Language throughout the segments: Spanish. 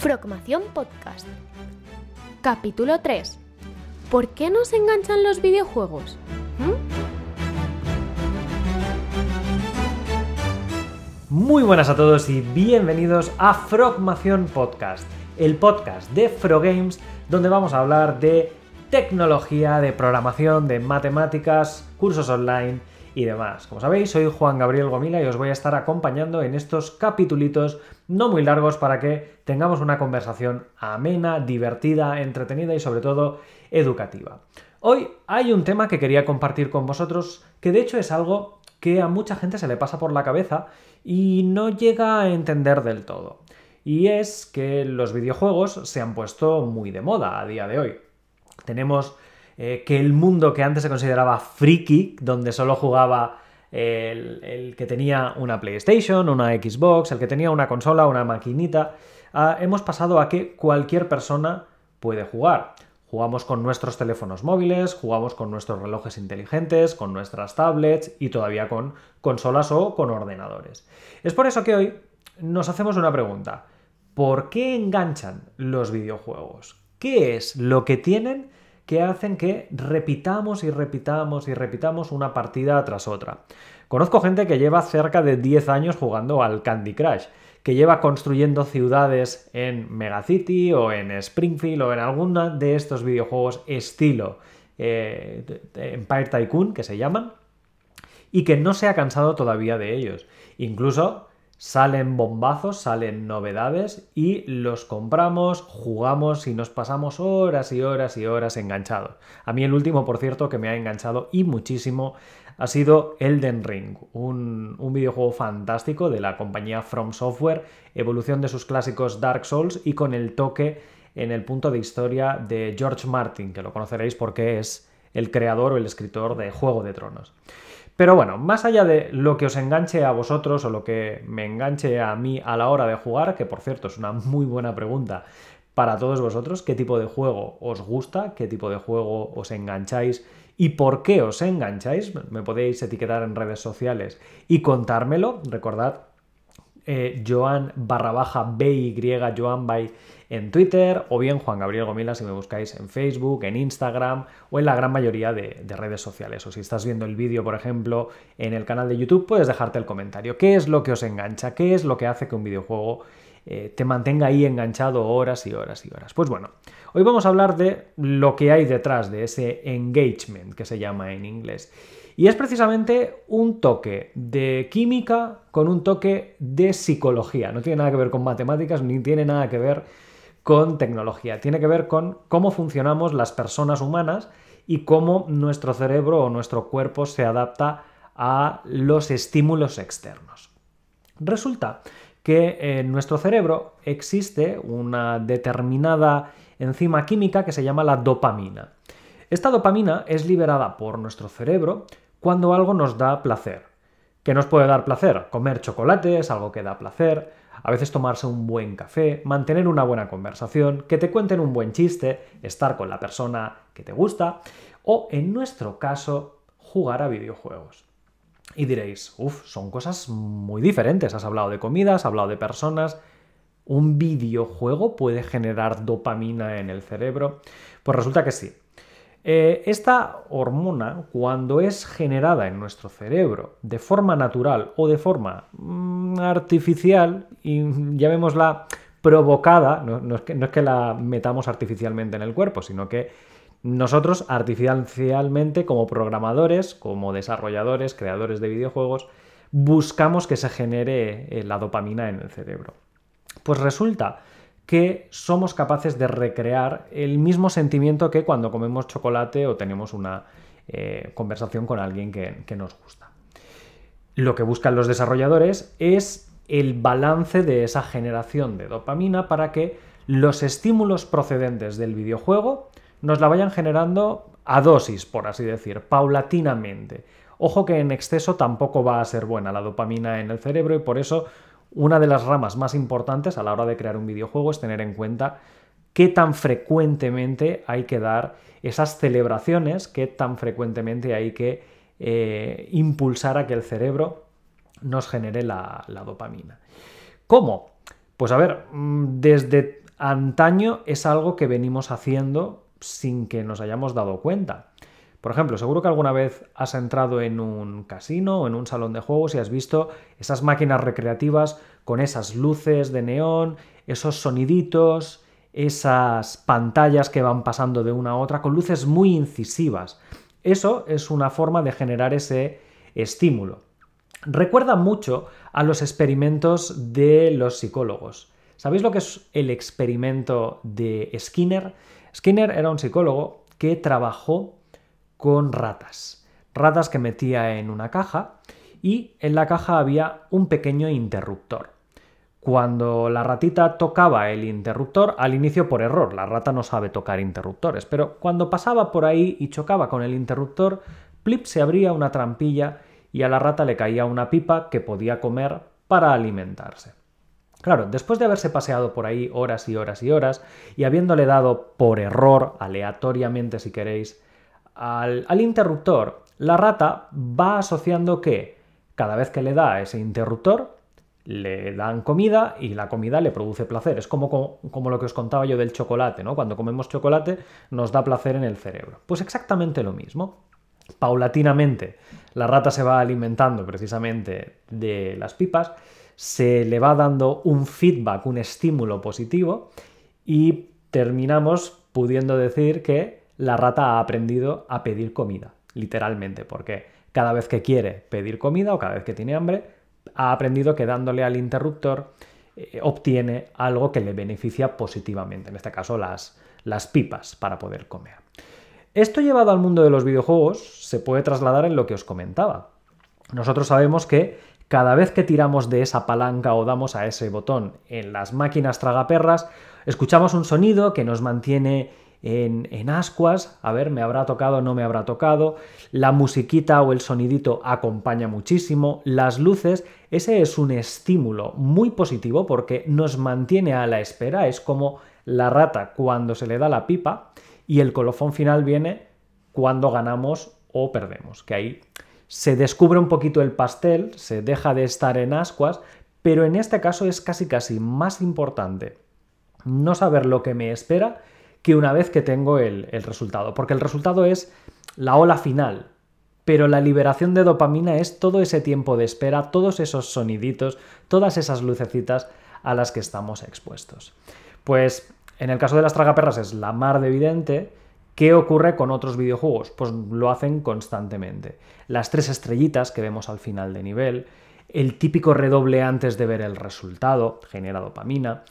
Frogmación Podcast. Capítulo 3. ¿Por qué nos enganchan los videojuegos? ¿Mm? Muy buenas a todos y bienvenidos a Frogmación Podcast, el podcast de Frogames donde vamos a hablar de tecnología, de programación, de matemáticas, cursos online y demás. Como sabéis, soy Juan Gabriel Gomila y os voy a estar acompañando en estos capitulitos no muy largos para que tengamos una conversación amena, divertida, entretenida y sobre todo educativa. Hoy hay un tema que quería compartir con vosotros que de hecho es algo que a mucha gente se le pasa por la cabeza y no llega a entender del todo. Y es que los videojuegos se han puesto muy de moda a día de hoy. Tenemos eh, que el mundo que antes se consideraba friki, donde solo jugaba el, que tenía una PlayStation, una Xbox, el que tenía una consola, una maquinita, ah, hemos pasado a que cualquier persona puede jugar. Jugamos con nuestros teléfonos móviles, jugamos con nuestros relojes inteligentes, con nuestras tablets y todavía con consolas o con ordenadores. Es por eso que hoy nos hacemos una pregunta. ¿Por qué enganchan los videojuegos? ¿Qué es lo que tienen que hacen que repitamos y repitamos y repitamos una partida tras otra? Conozco gente que lleva cerca de 10 años jugando al Candy Crush que lleva construyendo ciudades en Megacity o en Springfield o en alguna de estos videojuegos estilo eh, Empire Tycoon, que se llaman, y que no se ha cansado todavía de ellos. Incluso salen bombazos, salen novedades y los compramos, jugamos y nos pasamos horas y horas y horas enganchados. A mí el último, por cierto, que me ha enganchado y muchísimo ha sido Elden Ring, un, videojuego fantástico de la compañía From Software, evolución de sus clásicos Dark Souls y con el toque en el punto de historia de George Martin, que lo conoceréis porque es el creador o el escritor de Juego de Tronos. Pero bueno, más allá de lo que os enganche a vosotros o lo que me enganche a mí a la hora de jugar, que por cierto es una muy buena pregunta para todos vosotros, qué tipo de juego os gusta, qué tipo de juego os engancháis y por qué os engancháis. Me podéis etiquetar en redes sociales y contármelo. Recordad, eh, Joan barra baja BY, Joan by en Twitter o bien Juan Gabriel Gomila si me buscáis en Facebook, en Instagram o en la gran mayoría de, de redes sociales. O si estás viendo el vídeo, por ejemplo, en el canal de YouTube, puedes dejarte el comentario. ¿Qué es lo que os engancha? ¿Qué es lo que hace que un videojuego eh, te mantenga ahí enganchado horas y horas y horas. Pues bueno, hoy vamos a hablar de lo que hay detrás de ese engagement que se llama en inglés. Y es precisamente un toque de química con un toque de psicología. No tiene nada que ver con matemáticas ni tiene nada que ver con tecnología. Tiene que ver con cómo funcionamos las personas humanas y cómo nuestro cerebro o nuestro cuerpo se adapta a los estímulos externos. Resulta que en nuestro cerebro existe una determinada enzima química que se llama la dopamina. Esta dopamina es liberada por nuestro cerebro cuando algo nos da placer. ¿Qué nos puede dar placer? Comer chocolate es algo que da placer, a veces tomarse un buen café, mantener una buena conversación, que te cuenten un buen chiste, estar con la persona que te gusta o, en nuestro caso, jugar a videojuegos. Y diréis, uff, son cosas muy diferentes. Has hablado de comida, has hablado de personas. ¿Un videojuego puede generar dopamina en el cerebro? Pues resulta que sí. Eh, esta hormona, cuando es generada en nuestro cerebro de forma natural o de forma mm, artificial, y llamémosla provocada, no, es que, no es que la metamos artificialmente en el cuerpo, sino que nosotros artificialmente como programadores, como desarrolladores, creadores de videojuegos, buscamos que se genere eh, la dopamina en el cerebro. Pues resulta que somos capaces de recrear el mismo sentimiento que cuando comemos chocolate o tenemos una eh, conversación con alguien que, que nos gusta. Lo que buscan los desarrolladores es el balance de esa generación de dopamina para que los estímulos procedentes del videojuego nos la vayan generando a dosis, por así decir, paulatinamente. Ojo que en exceso tampoco va a ser buena la dopamina en el cerebro y por eso una de las ramas más importantes a la hora de crear un videojuego es tener en cuenta qué tan frecuentemente hay que dar esas celebraciones, qué tan frecuentemente hay que eh, impulsar a que el cerebro nos genere la, dopamina. ¿Cómo? Pues a ver, mm, desde antaño es algo que venimos haciendo sin que nos hayamos dado cuenta. Por ejemplo, seguro que alguna vez has entrado en un casino o en un salón de juegos y has visto esas máquinas recreativas con esas luces de neón, esos soniditos, esas pantallas que van pasando de una a otra con luces muy incisivas. Eso es una forma de generar ese estímulo. Recuerda mucho a los experimentos de los psicólogos. ¿Sabéis lo que es el experimento de Skinner? Skinner era un psicólogo que trabajó con ratas. Ratas que metía en una caja y en la caja había un pequeño interruptor. Cuando la ratita tocaba el interruptor, al inicio por error, la rata no sabe tocar interruptores, pero cuando pasaba por ahí y chocaba con el interruptor, plip se abría una trampilla y a la rata le caía una pipa que podía comer para alimentarse. Claro, después de haberse paseado por ahí horas y horas y horas y habiéndole dado por error, aleatoriamente si queréis, al, interruptor, la rata va asociando que cada vez que le da ese interruptor, le dan comida y la comida le produce placer. Es como, como, lo que os contaba yo del chocolate, ¿no? Cuando comemos chocolate nos da placer en el cerebro. Pues exactamente lo mismo. Paulatinamente la rata se va alimentando precisamente de las pipas, se le va dando un feedback, un estímulo positivo y terminamos pudiendo decir que la rata ha aprendido a pedir comida, literalmente, porque cada vez que quiere pedir comida o cada vez que tiene hambre, ha aprendido que dándole al interruptor eh, obtiene algo que le beneficia positivamente, en este caso las, las pipas para poder comer. Esto llevado al mundo de los videojuegos se puede trasladar en lo que os comentaba. Nosotros sabemos que cada vez que tiramos de esa palanca o damos a ese botón en las máquinas tragaperras, escuchamos un sonido que nos mantiene en, ascuas, a ver, me habrá tocado, no me habrá tocado, la musiquita o el sonidito acompaña muchísimo, las luces, ese es un estímulo muy positivo porque nos mantiene a la espera, es como la rata cuando se le da la pipa y el colofón final viene cuando ganamos o perdemos, que ahí se descubre un poquito el pastel, se deja de estar en ascuas, pero en este caso es casi casi más importante no saber lo que me espera que una vez que tengo el, resultado. Porque el resultado es la ola final, pero la liberación de dopamina es todo ese tiempo de espera, todos esos soniditos, todas esas lucecitas a las que estamos expuestos. Pues en el caso de las tragaperras es la mar de evidente. ¿Qué ocurre con otros videojuegos? Pues lo hacen constantemente. Las tres estrellitas que vemos al final de nivel, el típico redoble antes de ver el resultado, genera dopamina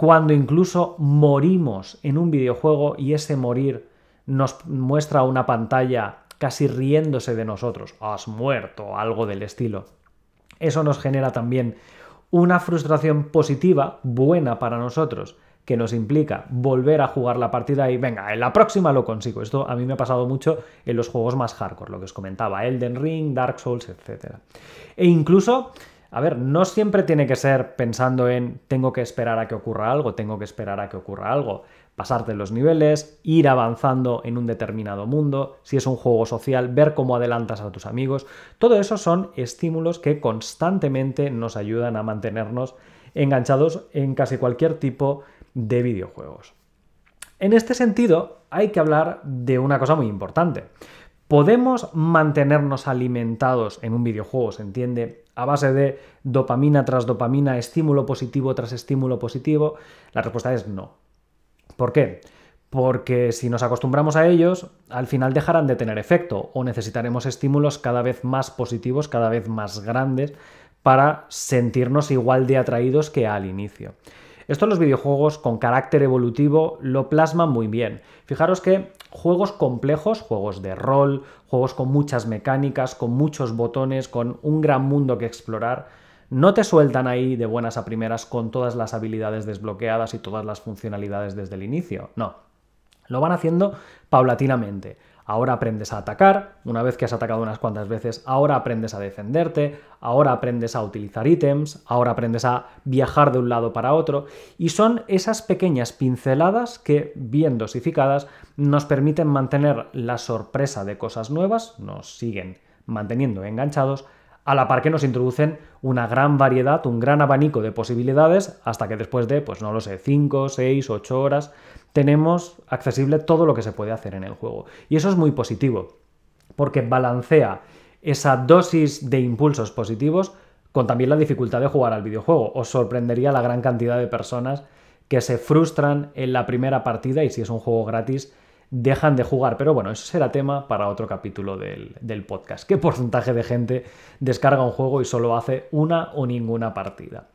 cuando incluso morimos en un videojuego y ese morir nos muestra una pantalla casi riéndose de nosotros, has muerto, algo del estilo. Eso nos genera también una frustración positiva, buena para nosotros, que nos implica volver a jugar la partida y venga, en la próxima lo consigo. Esto a mí me ha pasado mucho en los juegos más hardcore, lo que os comentaba, Elden Ring, Dark Souls, etc. E incluso a ver, no siempre tiene que ser pensando en tengo que esperar a que ocurra algo, tengo que esperar a que ocurra algo. Pasarte los niveles, ir avanzando en un determinado mundo, si es un juego social, ver cómo adelantas a tus amigos. Todo eso son estímulos que constantemente nos ayudan a mantenernos enganchados en casi cualquier tipo de videojuegos. En este sentido, hay que hablar de una cosa muy importante. ¿Podemos mantenernos alimentados en un videojuego, se entiende, a base de dopamina tras dopamina, estímulo positivo tras estímulo positivo? La respuesta es no. ¿Por qué? Porque si nos acostumbramos a ellos, al final dejarán de tener efecto o necesitaremos estímulos cada vez más positivos, cada vez más grandes, para sentirnos igual de atraídos que al inicio. Esto los videojuegos con carácter evolutivo lo plasman muy bien. Fijaros que juegos complejos, juegos de rol, juegos con muchas mecánicas, con muchos botones, con un gran mundo que explorar, no te sueltan ahí de buenas a primeras con todas las habilidades desbloqueadas y todas las funcionalidades desde el inicio. No. Lo van haciendo paulatinamente. Ahora aprendes a atacar, una vez que has atacado unas cuantas veces, ahora aprendes a defenderte, ahora aprendes a utilizar ítems, ahora aprendes a viajar de un lado para otro, y son esas pequeñas pinceladas que, bien dosificadas, nos permiten mantener la sorpresa de cosas nuevas, nos siguen manteniendo enganchados, a la par que nos introducen una gran variedad, un gran abanico de posibilidades, hasta que después de, pues no lo sé, 5, 6, 8 horas, tenemos accesible todo lo que se puede hacer en el juego. Y eso es muy positivo, porque balancea esa dosis de impulsos positivos con también la dificultad de jugar al videojuego. Os sorprendería la gran cantidad de personas que se frustran en la primera partida y si es un juego gratis dejan de jugar. Pero bueno, eso será tema para otro capítulo del, del, podcast. ¿Qué porcentaje de gente descarga un juego y solo hace una o ninguna partida?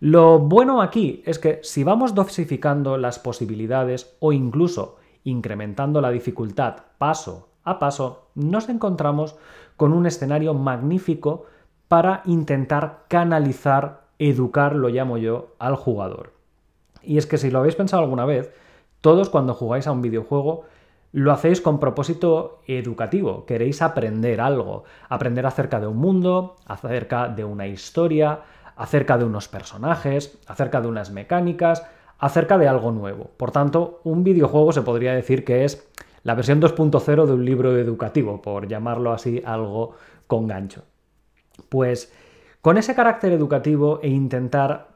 Lo bueno aquí es que si vamos dosificando las posibilidades o incluso incrementando la dificultad paso a paso, nos encontramos con un escenario magnífico para intentar canalizar, educar, lo llamo yo, al jugador. Y es que si lo habéis pensado alguna vez, todos cuando jugáis a un videojuego lo hacéis con propósito educativo, queréis aprender algo, aprender acerca de un mundo, acerca de una historia, acerca de unos personajes, acerca de unas mecánicas, acerca de algo nuevo. Por tanto, un videojuego se podría decir que es la versión 2.0 de un libro educativo, por llamarlo así algo con gancho. Pues con ese carácter educativo e intentar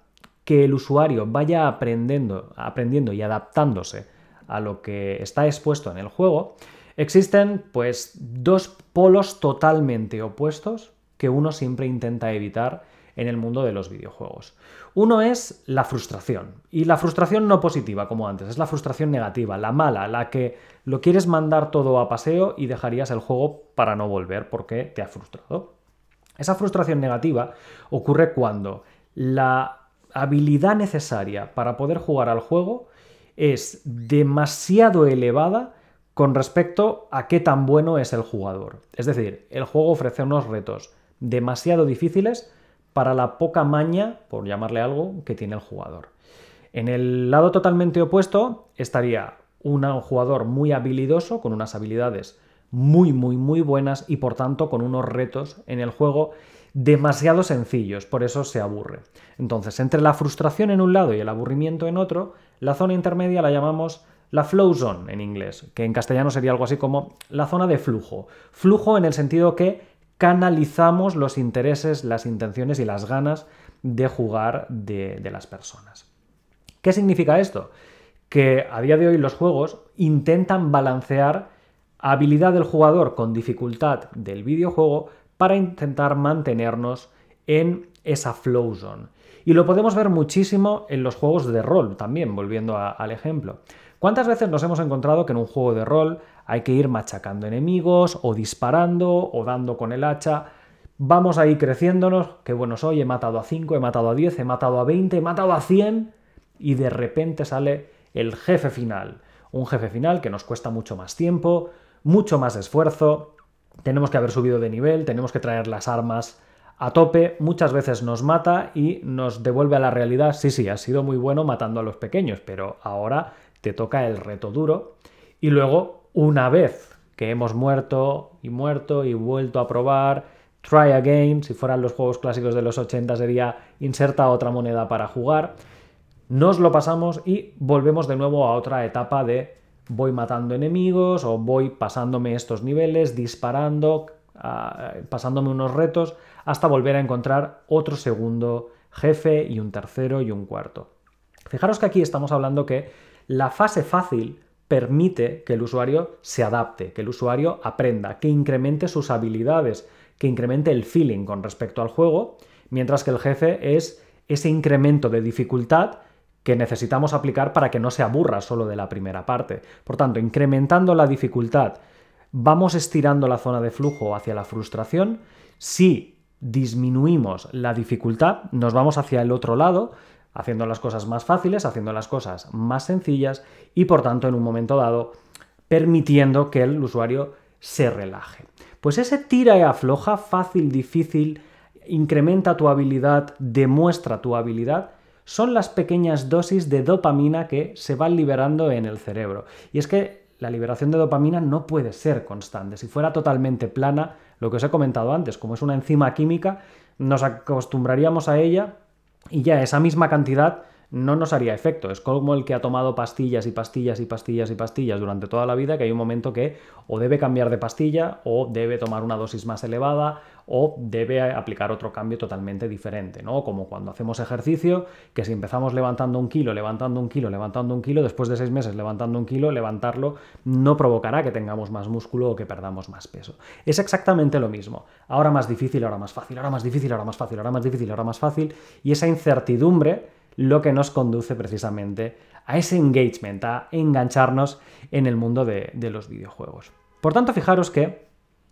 que el usuario vaya aprendiendo, aprendiendo y adaptándose a lo que está expuesto en el juego, existen pues dos polos totalmente opuestos que uno siempre intenta evitar en el mundo de los videojuegos. Uno es la frustración, y la frustración no positiva como antes, es la frustración negativa, la mala, la que lo quieres mandar todo a paseo y dejarías el juego para no volver porque te ha frustrado. Esa frustración negativa ocurre cuando la habilidad necesaria para poder jugar al juego es demasiado elevada con respecto a qué tan bueno es el jugador. Es decir, el juego ofrece unos retos demasiado difíciles para la poca maña, por llamarle algo, que tiene el jugador. En el lado totalmente opuesto estaría un jugador muy habilidoso, con unas habilidades muy, muy, muy buenas y por tanto con unos retos en el juego demasiado sencillos, por eso se aburre. Entonces, entre la frustración en un lado y el aburrimiento en otro, la zona intermedia la llamamos la flow zone en inglés, que en castellano sería algo así como la zona de flujo. Flujo en el sentido que canalizamos los intereses, las intenciones y las ganas de jugar de, de las personas. ¿Qué significa esto? Que a día de hoy los juegos intentan balancear habilidad del jugador con dificultad del videojuego para intentar mantenernos en esa flow zone. Y lo podemos ver muchísimo en los juegos de rol también, volviendo al ejemplo. ¿Cuántas veces nos hemos encontrado que en un juego de rol hay que ir machacando enemigos o disparando o dando con el hacha? Vamos ahí creciéndonos, que bueno soy, he matado a 5, he matado a 10, he matado a 20, he matado a 100 y de repente sale el jefe final. Un jefe final que nos cuesta mucho más tiempo, mucho más esfuerzo, tenemos que haber subido de nivel, tenemos que traer las armas a tope, muchas veces nos mata y nos devuelve a la realidad, sí, sí, has sido muy bueno matando a los pequeños, pero ahora te toca el reto duro. Y luego, una vez que hemos muerto y muerto y vuelto a probar, try again, si fueran los juegos clásicos de los 80 sería inserta otra moneda para jugar, nos lo pasamos y volvemos de nuevo a otra etapa de voy matando enemigos o voy pasándome estos niveles, disparando, ah, pasándome unos retos, hasta volver a encontrar otro segundo jefe y un tercero y un cuarto. Fijaros que aquí estamos hablando que la fase fácil permite que el usuario se adapte, que el usuario aprenda, que incremente sus habilidades, que incremente el feeling con respecto al juego, mientras que el jefe es ese incremento de dificultad que necesitamos aplicar para que no se aburra solo de la primera parte. Por tanto, incrementando la dificultad, vamos estirando la zona de flujo hacia la frustración. Si disminuimos la dificultad, nos vamos hacia el otro lado, haciendo las cosas más fáciles, haciendo las cosas más sencillas y por tanto en un momento dado permitiendo que el usuario se relaje. Pues ese tira y afloja, fácil, difícil, incrementa tu habilidad, demuestra tu habilidad, son las pequeñas dosis de dopamina que se van liberando en el cerebro. Y es que la liberación de dopamina no puede ser constante. Si fuera totalmente plana, lo que os he comentado antes, como es una enzima química, nos acostumbraríamos a ella y ya esa misma cantidad no nos haría efecto. Es como el que ha tomado pastillas y pastillas y pastillas y pastillas durante toda la vida, que hay un momento que o debe cambiar de pastilla o debe tomar una dosis más elevada o debe aplicar otro cambio totalmente diferente, ¿no? Como cuando hacemos ejercicio, que si empezamos levantando un kilo, levantando un kilo, levantando un kilo, después de seis meses levantando un kilo, levantarlo no provocará que tengamos más músculo o que perdamos más peso. Es exactamente lo mismo. Ahora más difícil, ahora más fácil, ahora más difícil, ahora más fácil, ahora más difícil, ahora más fácil. Y esa incertidumbre lo que nos conduce precisamente a ese engagement, a engancharnos en el mundo de, de los videojuegos. Por tanto, fijaros que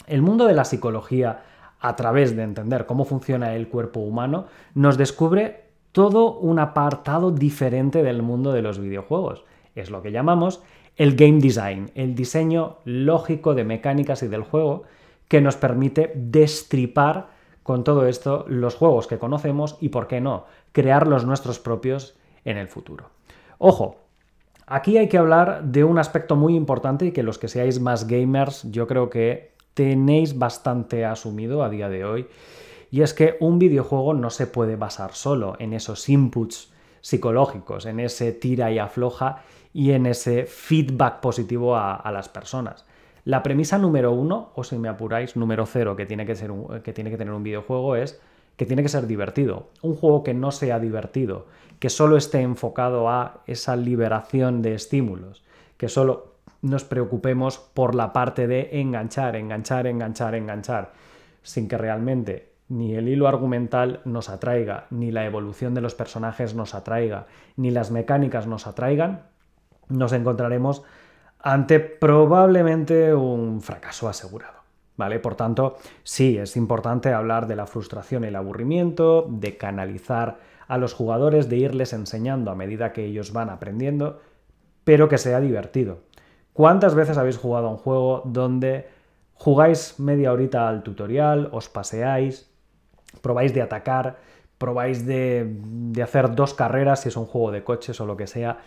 el mundo de la psicología, a través de entender cómo funciona el cuerpo humano, nos descubre todo un apartado diferente del mundo de los videojuegos. Es lo que llamamos el game design, el diseño lógico de mecánicas y del juego que nos permite destripar con todo esto los juegos que conocemos y, por qué no, crear los nuestros propios en el futuro. Ojo, aquí hay que hablar de un aspecto muy importante y que los que seáis más gamers yo creo que tenéis bastante asumido a día de hoy. Y es que un videojuego no se puede basar solo en esos inputs psicológicos, en ese tira y afloja y en ese feedback positivo a, las personas. La premisa número uno, o si me apuráis, número cero que tiene que, ser que tiene que tener un videojuego es que tiene que ser divertido. Un juego que no sea divertido, que solo esté enfocado a esa liberación de estímulos, que solo nos preocupemos por la parte de enganchar, enganchar, enganchar, enganchar, sin que realmente ni el hilo argumental nos atraiga, ni la evolución de los personajes nos atraiga, ni las mecánicas nos atraigan, nos encontraremos ante probablemente un fracaso asegurado. ¿Vale? Por tanto, sí, es importante hablar de la frustración y el aburrimiento, de canalizar a los jugadores, de irles enseñando a medida que ellos van aprendiendo, pero que sea divertido. ¿Cuántas veces habéis jugado a un juego donde jugáis media horita al tutorial, os paseáis, probáis de atacar, probáis de, hacer dos carreras si es un juego de coches o lo que sea,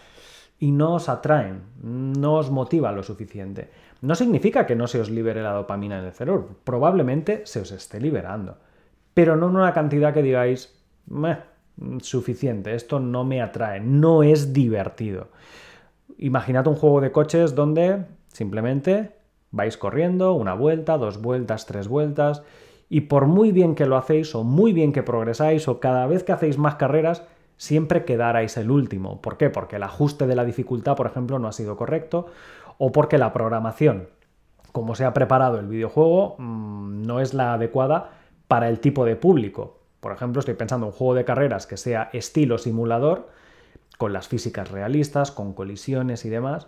y no os atraen, no os motiva lo suficiente? No significa que no se os libere la dopamina en el cerebro, probablemente se os esté liberando, pero no en una cantidad que digáis, suficiente, esto no me atrae, no es divertido. Imaginad un juego de coches donde simplemente vais corriendo una vuelta, dos vueltas, tres vueltas, y por muy bien que lo hacéis o muy bien que progresáis o cada vez que hacéis más carreras, siempre quedarais el último. ¿Por qué? Porque el ajuste de la dificultad, por ejemplo, no ha sido correcto o porque la programación, como se ha preparado el videojuego, mm, no es la adecuada para el tipo de público. Por ejemplo, estoy pensando en un juego de carreras que sea estilo simulador, con las físicas realistas, con colisiones y demás.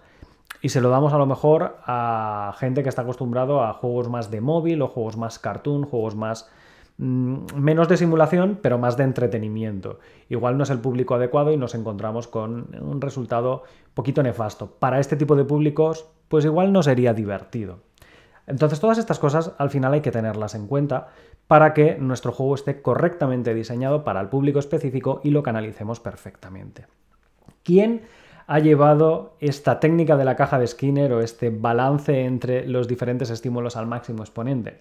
Y se lo damos a lo mejor a gente que está acostumbrado a juegos más de móvil o juegos más cartoon, juegos más menos de simulación, pero más de entretenimiento. Igual no es el público adecuado y nos encontramos con un resultado poquito nefasto. Para este tipo de públicos, pues igual no sería divertido. Entonces todas estas cosas al final hay que tenerlas en cuenta para que nuestro juego esté correctamente diseñado para el público específico y lo canalicemos perfectamente. ¿Quién ha llevado esta técnica de la caja de Skinner o este balance entre los diferentes estímulos al máximo exponente?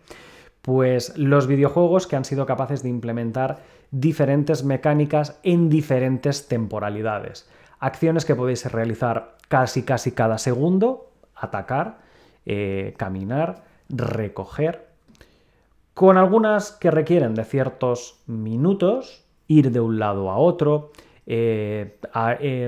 Pues los videojuegos que han sido capaces de implementar diferentes mecánicas en diferentes temporalidades. Acciones que podéis realizar casi casi cada segundo, atacar, eh, caminar, recoger, con algunas que requieren de ciertos minutos, ir de un lado a otro, eh,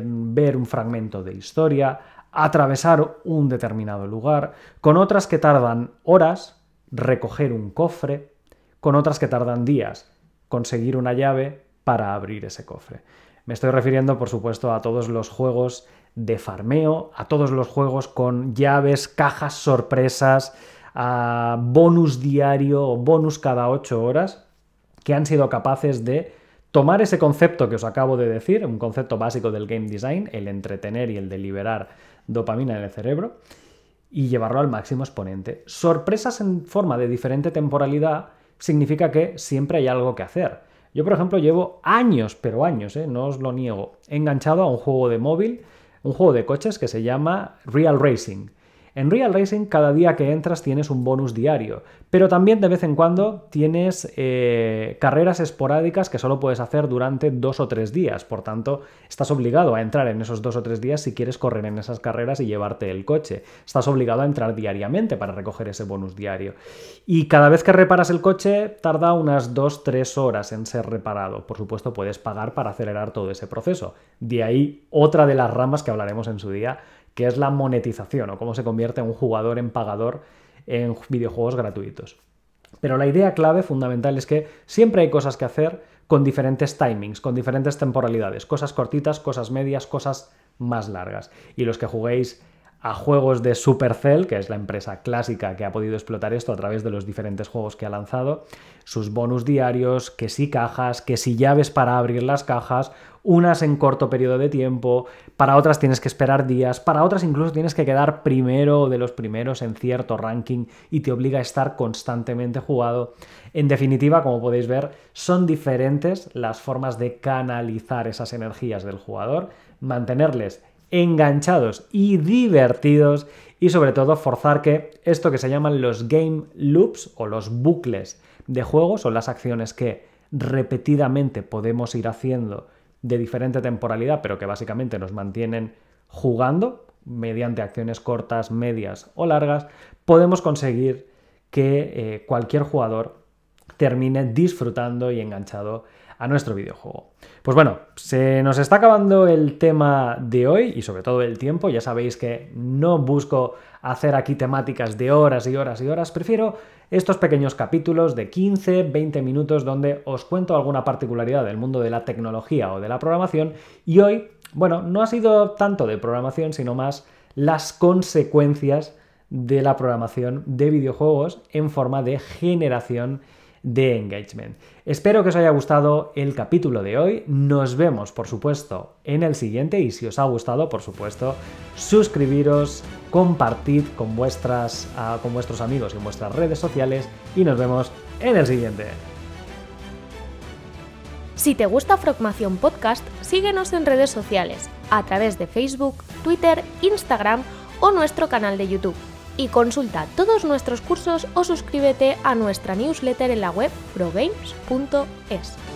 ver un fragmento de historia, atravesar un determinado lugar, con otras que tardan horas, recoger un cofre, con otras que tardan días, conseguir una llave para abrir ese cofre. Me estoy refiriendo, por supuesto, a todos los juegos de farmeo, a todos los juegos con llaves, cajas sorpresas, a bonus diario o bonus cada 8 horas, que han sido capaces de tomar ese concepto que os acabo de decir, un concepto básico del game design, el entretener y el de liberar dopamina en el cerebro, y llevarlo al máximo exponente. Sorpresas en forma de diferente temporalidad significa que siempre hay algo que hacer. Yo, por ejemplo, llevo años, pero años, ¿eh? no os lo niego, enganchado a un juego de móvil, un juego de coches que se llama Real Racing. En Real Racing cada día que entras tienes un bonus diario, pero también de vez en cuando tienes eh, carreras esporádicas que solo puedes hacer durante dos o tres días, por tanto estás obligado a entrar en esos dos o tres días si quieres correr en esas carreras y llevarte el coche. Estás obligado a entrar diariamente para recoger ese bonus diario. Y cada vez que reparas el coche tarda unas dos, tres horas en ser reparado. Por supuesto puedes pagar para acelerar todo ese proceso. De ahí otra de las ramas que hablaremos en su día, que es la monetización o cómo se convierte un jugador en pagador en videojuegos gratuitos. Pero la idea clave fundamental es que siempre hay cosas que hacer con diferentes timings, con diferentes temporalidades, cosas cortitas, cosas medias, cosas más largas. Y los que juguéis a juegos de Supercell, que es la empresa clásica que ha podido explotar esto a través de los diferentes juegos que ha lanzado, sus bonus diarios, que si cajas, que si llaves para abrir las cajas, unas en corto periodo de tiempo, para otras tienes que esperar días, para otras incluso tienes que quedar primero de los primeros en cierto ranking y te obliga a estar constantemente jugado. En definitiva, como podéis ver, son diferentes las formas de canalizar esas energías del jugador, mantenerles enganchados y divertidos y sobre todo forzar que esto que se llaman los game loops o los bucles de juegos o las acciones que repetidamente podemos ir haciendo de diferente temporalidad pero que básicamente nos mantienen jugando mediante acciones cortas, medias o largas, podemos conseguir que eh, cualquier jugador termine disfrutando y enganchado a nuestro videojuego. Pues bueno, se nos está acabando el tema de hoy y sobre todo el tiempo. Ya sabéis que no busco hacer aquí temáticas de horas y horas y horas. Prefiero estos pequeños capítulos de 15, 20 minutos donde os cuento alguna particularidad del mundo de la tecnología o de la programación. Y hoy, bueno, no ha sido tanto de programación, sino más las consecuencias de la programación de videojuegos en forma de generación de engagement. Espero que os haya gustado el capítulo de hoy. Nos vemos, por supuesto, en el siguiente y si os ha gustado, por supuesto, suscribiros, compartid con, ah, con vuestros amigos y en vuestras redes sociales y nos vemos en el siguiente. Si te gusta Frogmación Podcast, síguenos en redes sociales, a través de Facebook, Twitter, Instagram o nuestro canal de YouTube y consulta todos nuestros cursos o suscríbete a nuestra newsletter en la web progames.es.